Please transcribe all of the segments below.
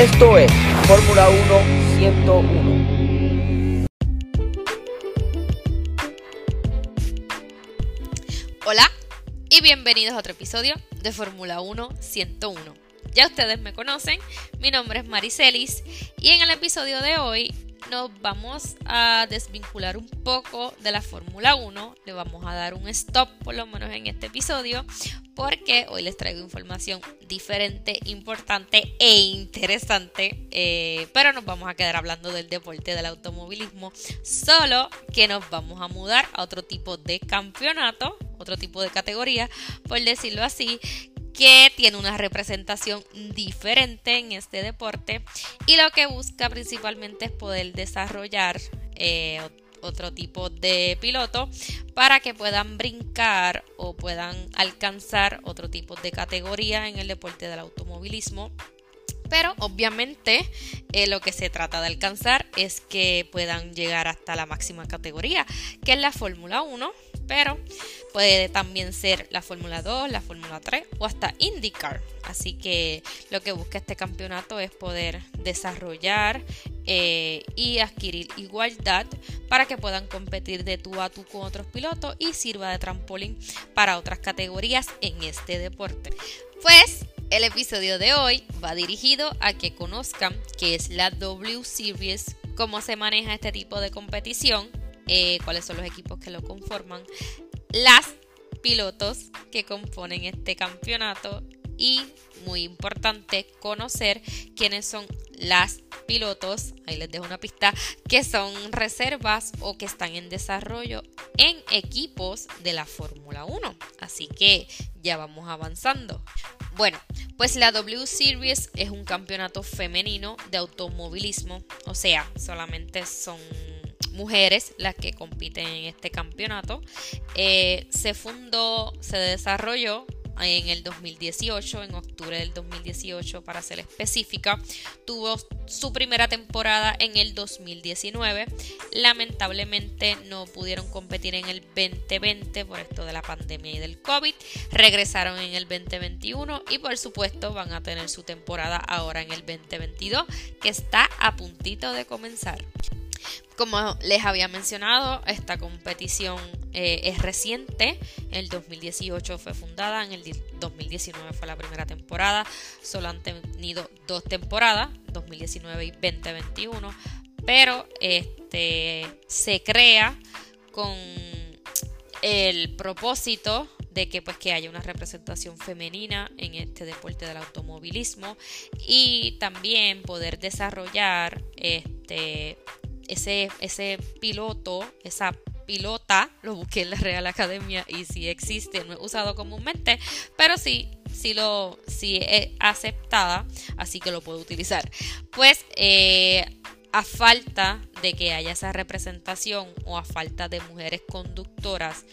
Esto es Fórmula 1 101. Hola y bienvenidos a otro episodio de Fórmula 1 101. Ya ustedes me conocen, mi nombre es Maricelis y en el episodio de hoy nos vamos a desvincular un poco de la Fórmula 1, le vamos a dar un stop por lo menos en este episodio porque hoy les traigo información diferente, importante e interesante, eh, pero nos vamos a quedar hablando del deporte del automovilismo, solo que nos vamos a mudar a otro tipo de campeonato, otro tipo de categoría, por decirlo así, que tiene una representación diferente en este deporte y lo que busca principalmente es poder desarrollar eh, otro tipo de piloto para que puedan brincar o puedan alcanzar otro tipo de categoría en el deporte del automovilismo. Pero obviamente eh, lo que se trata de alcanzar es que puedan llegar hasta la máxima categoría, que es la Fórmula 1, pero puede también ser la Fórmula 2, la Fórmula 3 o hasta IndyCar. Así que lo que busca este campeonato es poder desarrollar eh, y adquirir igualdad para que puedan competir de tú a tú con otros pilotos y sirva de trampolín para otras categorías en este deporte. Pues el episodio de hoy va dirigido a que conozcan qué es la W Series, cómo se maneja este tipo de competición, eh, cuáles son los equipos que lo conforman, las pilotos que componen este campeonato y, muy importante, conocer quiénes son las pilotos, ahí les dejo una pista, que son reservas o que están en desarrollo en equipos de la Fórmula 1. Así que ya vamos avanzando. Bueno, pues la W Series es un campeonato femenino de automovilismo, o sea, solamente son mujeres las que compiten en este campeonato. Eh, se fundó, se desarrolló en el 2018, en octubre del 2018 para ser específica. Tuvo su primera temporada en el 2019. Lamentablemente no pudieron competir en el 2020 por esto de la pandemia y del COVID. Regresaron en el 2021 y por supuesto van a tener su temporada ahora en el 2022 que está a puntito de comenzar. Como les había mencionado, esta competición eh, es reciente. En el 2018 fue fundada, en el 2019 fue la primera temporada. Solo han tenido dos temporadas, 2019 y 2021. Pero este, se crea con el propósito de que pues que haya una representación femenina en este deporte del automovilismo y también poder desarrollar este ese, ese piloto, esa pilota, lo busqué en la Real Academia y si existe, no he usado comúnmente, pero sí, sí lo, sí es aceptada, así que lo puedo utilizar. Pues eh, a falta de que haya esa representación o a falta de mujeres conductoras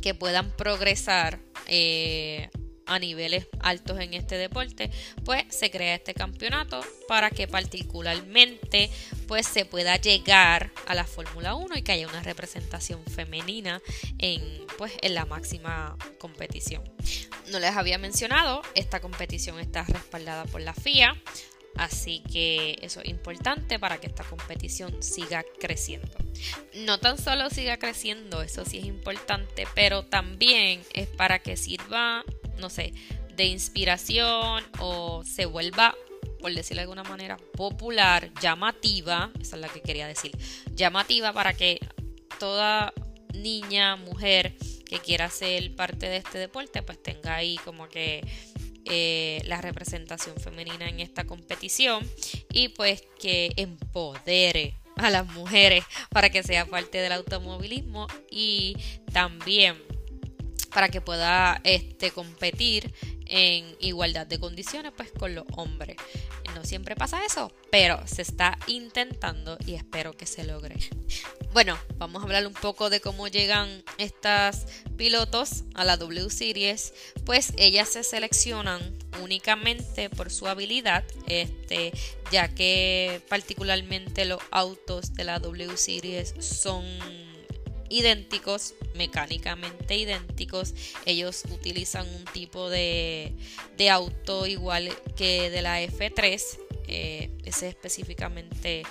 que puedan progresar eh, a niveles altos en este deporte, pues se crea este campeonato para que particularmente pues se pueda llegar a la Fórmula 1 y que haya una representación femenina en pues en la máxima competición. No les había mencionado, esta competición está respaldada por la FIA, Así que eso es importante para que esta competición siga creciendo. No tan solo siga creciendo, eso sí es importante, pero también es para que sirva no sé, de inspiración o se vuelva, por decirlo de alguna manera, popular, llamativa, esa es la que quería decir, llamativa para que toda niña, mujer que quiera ser parte de este deporte, pues tenga ahí como que eh, la representación femenina en esta competición y pues que empodere a las mujeres para que sea parte del automovilismo y también para que pueda este, competir en igualdad de condiciones pues con los hombres. No siempre pasa eso, pero se está intentando y espero que se logre. Bueno, vamos a hablar un poco de cómo llegan estas pilotos a la W Series. Pues ellas se seleccionan únicamente por su habilidad, este, ya que particularmente los autos de la W Series son idénticos, mecánicamente idénticos. Ellos utilizan un tipo de, auto igual que de la F3. ese es específicamente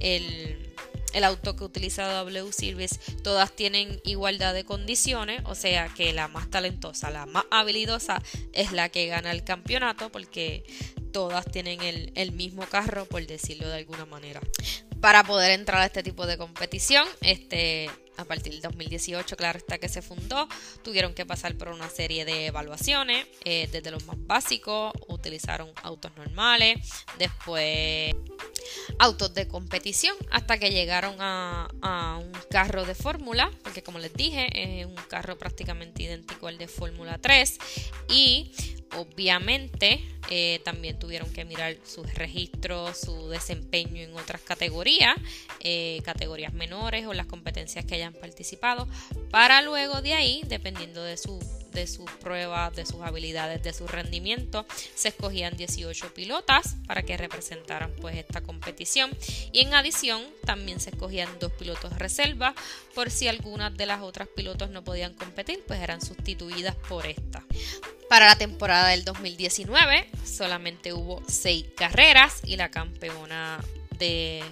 el, el auto que utiliza W Series, todas tienen igualdad de condiciones, o sea que la más talentosa, la más habilidosa es la que gana el campeonato porque todas tienen el, el mismo carro, por decirlo de alguna manera. Para poder entrar a este tipo de competición, este, a partir del 2018, claro está que se fundó, tuvieron que pasar por una serie de evaluaciones, eh, desde los más básicos, utilizaron autos normales, después autos de competición, hasta que llegaron a, a un carro de fórmula, porque como les dije, es un carro prácticamente idéntico al de Fórmula 3, y obviamente eh, también tuvieron que mirar sus registros, su desempeño en otras categorías, eh, categorías menores o las competencias que participado, para luego de ahí, dependiendo de su de sus pruebas, de sus habilidades, de su rendimiento, se escogían 18 pilotas para que representaran pues esta competición y en adición también se escogían dos pilotos reserva por si algunas de las otras pilotos no podían competir, pues eran sustituidas por esta. Para la temporada del 2019 solamente hubo 6 carreras y la campeona de,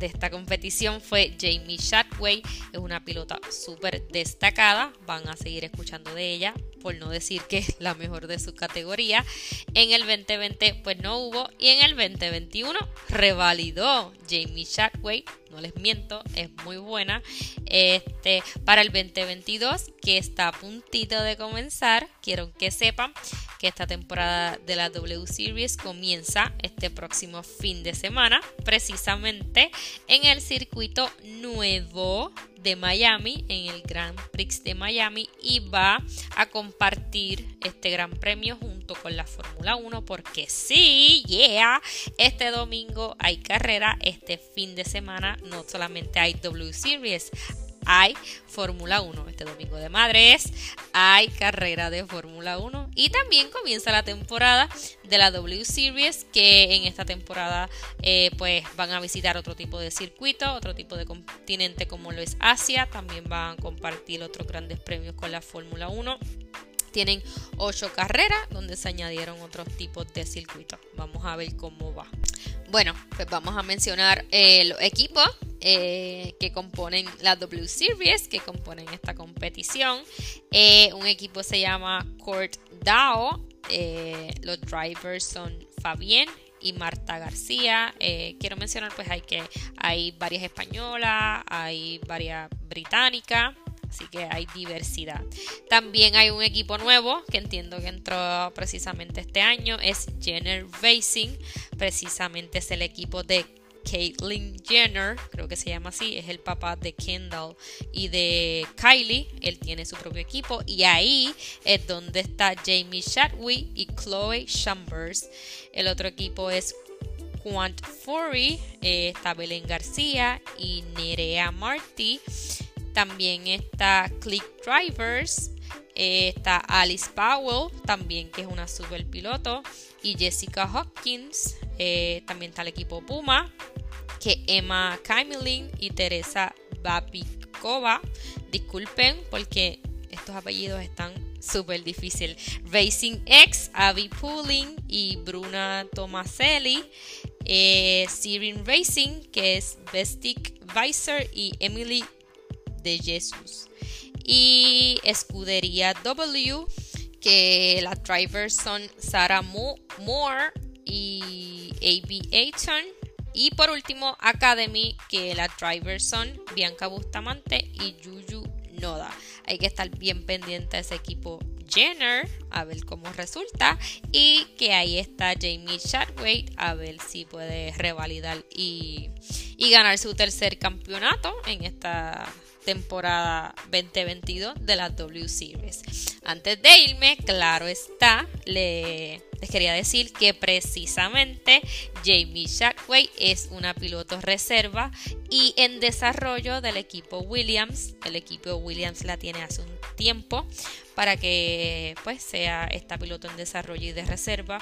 esta competición fue Jamie Shadway. Es una pilota súper destacada. Van a seguir escuchando de ella por no decir que es la mejor de su categoría. En el 2020 pues no hubo y en el 2021 revalidó Jamie Shadway, no les miento, es muy buena. Este, para el 2022 que está a puntito de comenzar, quiero que sepan que esta temporada de la W Series comienza este próximo fin de semana, precisamente en el circuito nuevo de Miami, en el Grand Prix de Miami, y va a compartir este gran premio junto con la Fórmula 1, porque sí, yeah, este domingo hay carrera, este fin de semana no solamente hay W Series, hay Fórmula 1 este domingo de madres, hay carrera de Fórmula 1 y también comienza la temporada de la W Series que en esta temporada eh, pues van a visitar otro tipo de circuito, otro tipo de continente como lo es Asia, también van a compartir otros grandes premios con la Fórmula 1 tienen 8 carreras donde se añadieron otros tipos de circuitos. Vamos a ver cómo va. Bueno, pues vamos a mencionar eh, los equipos eh, que componen la W Series, que componen esta competición. Eh, un equipo se llama Court DAO. los drivers son Fabien y Marta García. quiero mencionar pues hay que hay varias españolas, hay varias británicas. Así que hay diversidad. También hay un equipo nuevo que entiendo que entró precisamente este año. Es Jenner Racing. Precisamente es el equipo de Caitlyn Jenner, creo que se llama así, es el papá de Kendall y de Kylie. Él tiene su propio equipo y ahí es donde está Jamie Shadwick y Chloe Chambers. El otro equipo es Quant Fury, eh, está Belén García y Nerea Marty. También está Click Drivers. Eh, está Alice Powell, también que es una super piloto. Y Jessica Hopkins. Eh, también está el equipo Puma. Que Emma Kamelin y Teresa Babikova. Disculpen porque estos apellidos están súper difíciles. Racing X, Abby Pooling y Bruna Tomaselli. Eh, Racing, que es Bestic Weiser y Emily de Jesús. Y Escudería W, que las drivers son Sarah Moore y A.B. Ayton. Y por último, Academy, que las drivers son Bianca Bustamante y Yuyu Noda. Hay que estar bien pendiente de ese equipo Jenner, a ver cómo resulta. Y que ahí está Jamie Chadwick, a ver si puede revalidar y, y ganar su tercer campeonato en esta temporada 2022 de la W Series. Antes de irme, claro está, le, les quería decir que precisamente Jamie Shackway es una piloto reserva y en desarrollo del equipo Williams. El equipo Williams la tiene hace un tiempo para que pues sea esta piloto en desarrollo y de reserva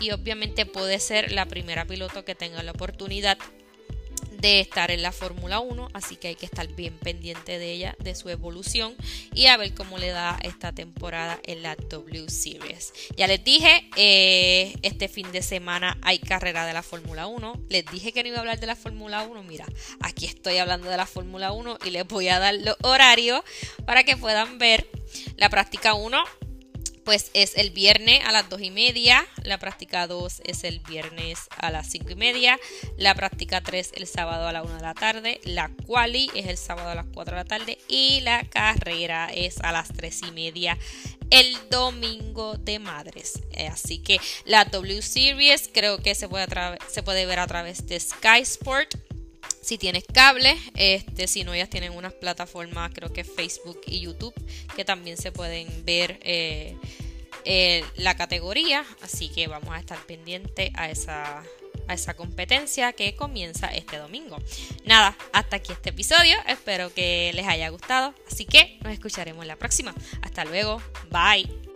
y obviamente puede ser la primera piloto que tenga la oportunidad de estar en la Fórmula 1, así que hay que estar bien pendiente de ella, de su evolución y a ver cómo le da esta temporada en la W Series. Ya les dije, eh, este fin de semana hay carrera de la Fórmula 1. Les dije que no iba a hablar de la Fórmula 1. Mira, aquí estoy hablando de la Fórmula 1 y les voy a dar los horarios para que puedan ver la práctica 1 pues es el viernes a las 2 y media, la práctica 2 es el viernes a las 5 y media, la práctica 3 el sábado a la 1 de la tarde, la quali es el sábado a las 4 de la tarde y la carrera es a las 3 y media el domingo de madres. Así que la W Series creo que se puede, se puede ver a través de Sky Sport si tienes cable, este, si no, ellas tienen unas plataformas, creo que Facebook y YouTube, que también se pueden ver eh, eh, la categoría. Así que vamos a estar pendientes a esa, a esa competencia que comienza este domingo. Nada, hasta aquí este episodio. Espero que les haya gustado. Así que nos escucharemos la próxima. Hasta luego. Bye.